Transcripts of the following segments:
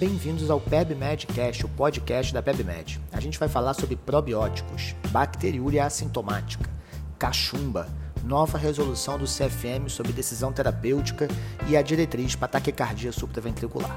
Bem-vindos ao PebMed Cast, o podcast da PebMed. A gente vai falar sobre probióticos, bacteriúria assintomática, cachumba, nova resolução do CFM sobre decisão terapêutica e a diretriz para taquicardia supraventricular.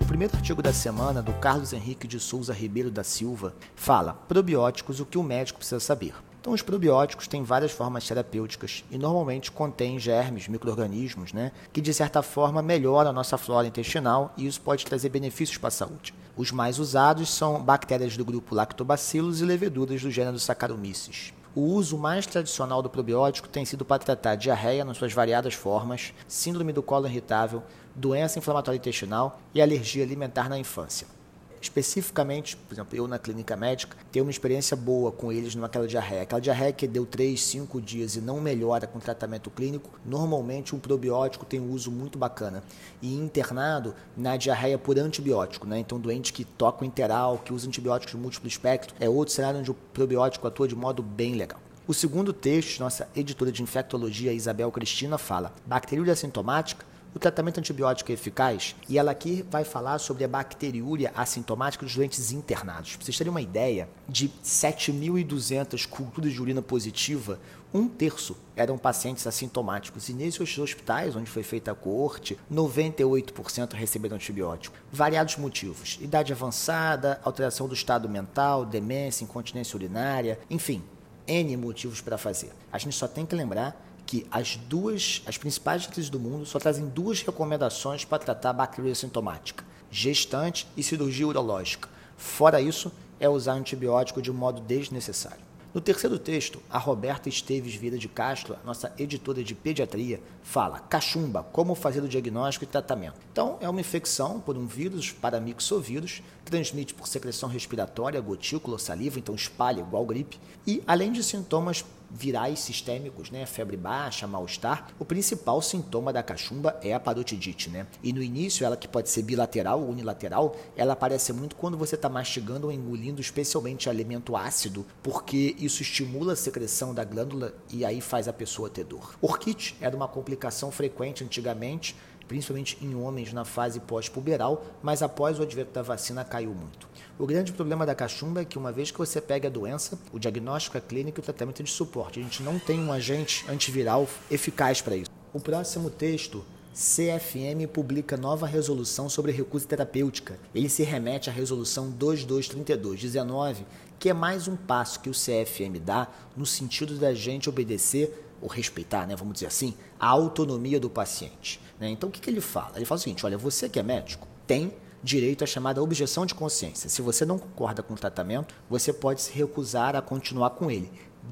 O primeiro artigo da semana, do Carlos Henrique de Souza Ribeiro da Silva, fala probióticos, o que o médico precisa saber. Então, os probióticos têm várias formas terapêuticas e normalmente contêm germes, micro-organismos, né, que de certa forma melhoram a nossa flora intestinal e isso pode trazer benefícios para a saúde. Os mais usados são bactérias do grupo Lactobacillus e leveduras do gênero Saccharomyces. O uso mais tradicional do probiótico tem sido para tratar diarreia nas suas variadas formas, síndrome do colo irritável, doença inflamatória intestinal e alergia alimentar na infância especificamente, por exemplo, eu na clínica médica, tenho uma experiência boa com eles naquela diarreia. Aquela diarreia que deu 3, 5 dias e não melhora com tratamento clínico, normalmente um probiótico tem um uso muito bacana. E internado na diarreia por antibiótico, né? Então, doente que toca o interal, que usa antibióticos de múltiplo espectro, é outro cenário onde o probiótico atua de modo bem legal. O segundo texto, nossa editora de infectologia, Isabel Cristina, fala: bacteriúria assintomática o tratamento antibiótico é eficaz e ela aqui vai falar sobre a bacteriúria assintomática dos doentes internados. Para vocês terem uma ideia, de 7.200 culturas de urina positiva, um terço eram pacientes assintomáticos. E nesses hospitais, onde foi feita a coorte, 98% receberam antibiótico. Variados motivos: idade avançada, alteração do estado mental, demência, incontinência urinária, enfim, N motivos para fazer. A gente só tem que lembrar que as duas, as principais crises do mundo só trazem duas recomendações para tratar a bactéria sintomática: gestante e cirurgia urológica. Fora isso, é usar antibiótico de modo desnecessário. No terceiro texto, a Roberta Esteves Vida de Castro, nossa editora de pediatria, fala cachumba, como fazer o diagnóstico e tratamento. Então, é uma infecção por um vírus paramixovírus, transmite por secreção respiratória, gotícula saliva, então espalha igual gripe, e além de sintomas virais sistêmicos, né? Febre baixa, mal-estar. O principal sintoma da cachumba é a parotidite, né? E no início, ela que pode ser bilateral ou unilateral, ela aparece muito quando você está mastigando ou engolindo, especialmente alimento ácido, porque isso estimula a secreção da glândula e aí faz a pessoa ter dor. Orquite era uma complicação frequente antigamente, principalmente em homens na fase pós-puberal, mas após o advento da vacina caiu muito. O grande problema da cachumba é que uma vez que você pega a doença, o diagnóstico é clínico e o tratamento é de suporte. A gente não tem um agente antiviral eficaz para isso. O próximo texto CFM publica nova resolução sobre recusa terapêutica. Ele se remete à resolução 2232-19, que é mais um passo que o CFM dá no sentido da gente obedecer ou respeitar, né, vamos dizer assim, a autonomia do paciente. Né? Então, o que, que ele fala? Ele fala o seguinte: olha, você que é médico tem direito à chamada objeção de consciência. Se você não concorda com o tratamento, você pode se recusar a continuar com ele,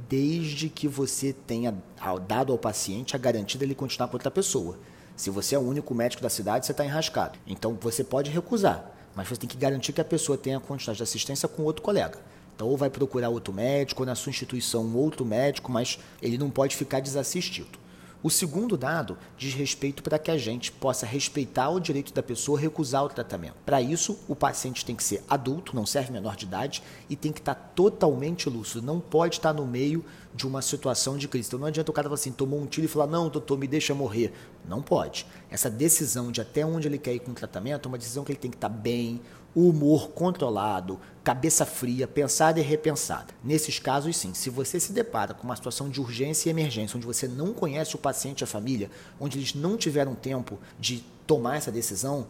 desde que você tenha dado ao paciente a garantia de ele continuar com outra pessoa. Se você é o único médico da cidade, você está enrascado. Então, você pode recusar, mas você tem que garantir que a pessoa tenha a quantidade de assistência com outro colega. Então, ou vai procurar outro médico, ou na sua instituição um outro médico, mas ele não pode ficar desassistido. O segundo dado diz respeito para que a gente possa respeitar o direito da pessoa recusar o tratamento. Para isso, o paciente tem que ser adulto, não serve menor de idade, e tem que estar totalmente lúcido, não pode estar no meio de uma situação de crise. Então não adianta o cara falar assim, tomou um tiro e falar, não, doutor, me deixa morrer. Não pode. Essa decisão de até onde ele quer ir com o tratamento é uma decisão que ele tem que estar bem, o humor controlado, cabeça fria, pensada e repensada. Nesses casos, sim, se você se depara com uma situação de urgência e emergência, onde você não conhece o paciente e a família, onde eles não tiveram tempo de tomar essa decisão,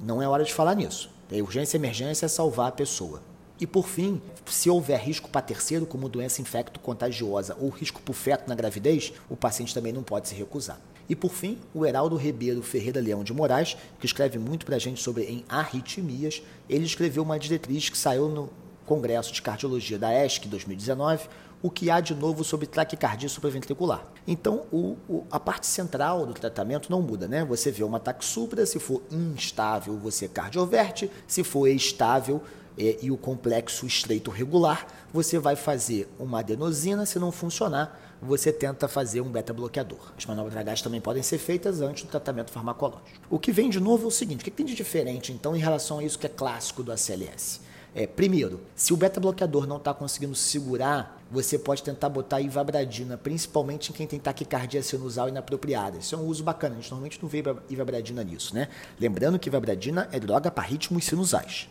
não é hora de falar nisso. A urgência e emergência é salvar a pessoa. E por fim, se houver risco para terceiro, como doença infecto-contagiosa ou risco para o feto na gravidez, o paciente também não pode se recusar. E por fim, o Heraldo Ribeiro Ferreira Leão de Moraes, que escreve muito para a gente sobre em arritmias, ele escreveu uma diretriz que saiu no Congresso de Cardiologia da ESC 2019, o que há de novo sobre taquicardia supraventricular. Então, o, o, a parte central do tratamento não muda, né? Você vê uma ataque supra, se for instável, você cardioverte, se for estável, e, e o complexo estreito regular, você vai fazer uma adenosina, se não funcionar, você tenta fazer um beta-bloqueador. As manobras H também podem ser feitas antes do tratamento farmacológico. O que vem de novo é o seguinte: o que tem de diferente, então, em relação a isso que é clássico do ACLS? É, primeiro, se o beta-bloqueador não está conseguindo segurar você pode tentar botar ivabradina, principalmente em quem tem taquicardia sinusal inapropriada. Isso é um uso bacana, a gente normalmente não vê ivabradina nisso, né? Lembrando que ivabradina é droga para ritmos sinusais.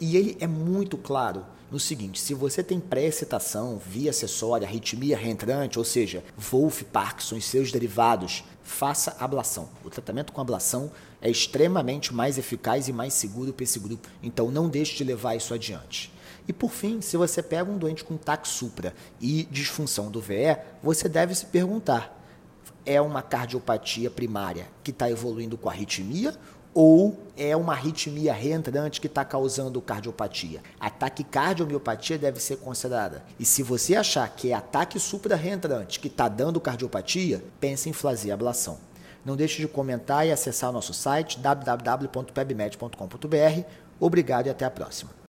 E ele é muito claro no seguinte: se você tem pré-excitação, via acessória, arritmia reentrante, ou seja, Wolff, Parkinson e seus derivados, faça ablação. O tratamento com ablação é extremamente mais eficaz e mais seguro para esse grupo. Então não deixe de levar isso adiante. E por fim, se você pega um doente com TAC supra e disfunção do VE, você deve se perguntar: é uma cardiopatia primária que está evoluindo com arritmia ou é uma arritmia reentrante que está causando cardiopatia. A taquicardiomiopatia deve ser considerada. E se você achar que é ataque supra-reentrante que está dando cardiopatia, pense em fazer ablação. Não deixe de comentar e acessar o nosso site www.pebmed.com.br. Obrigado e até a próxima.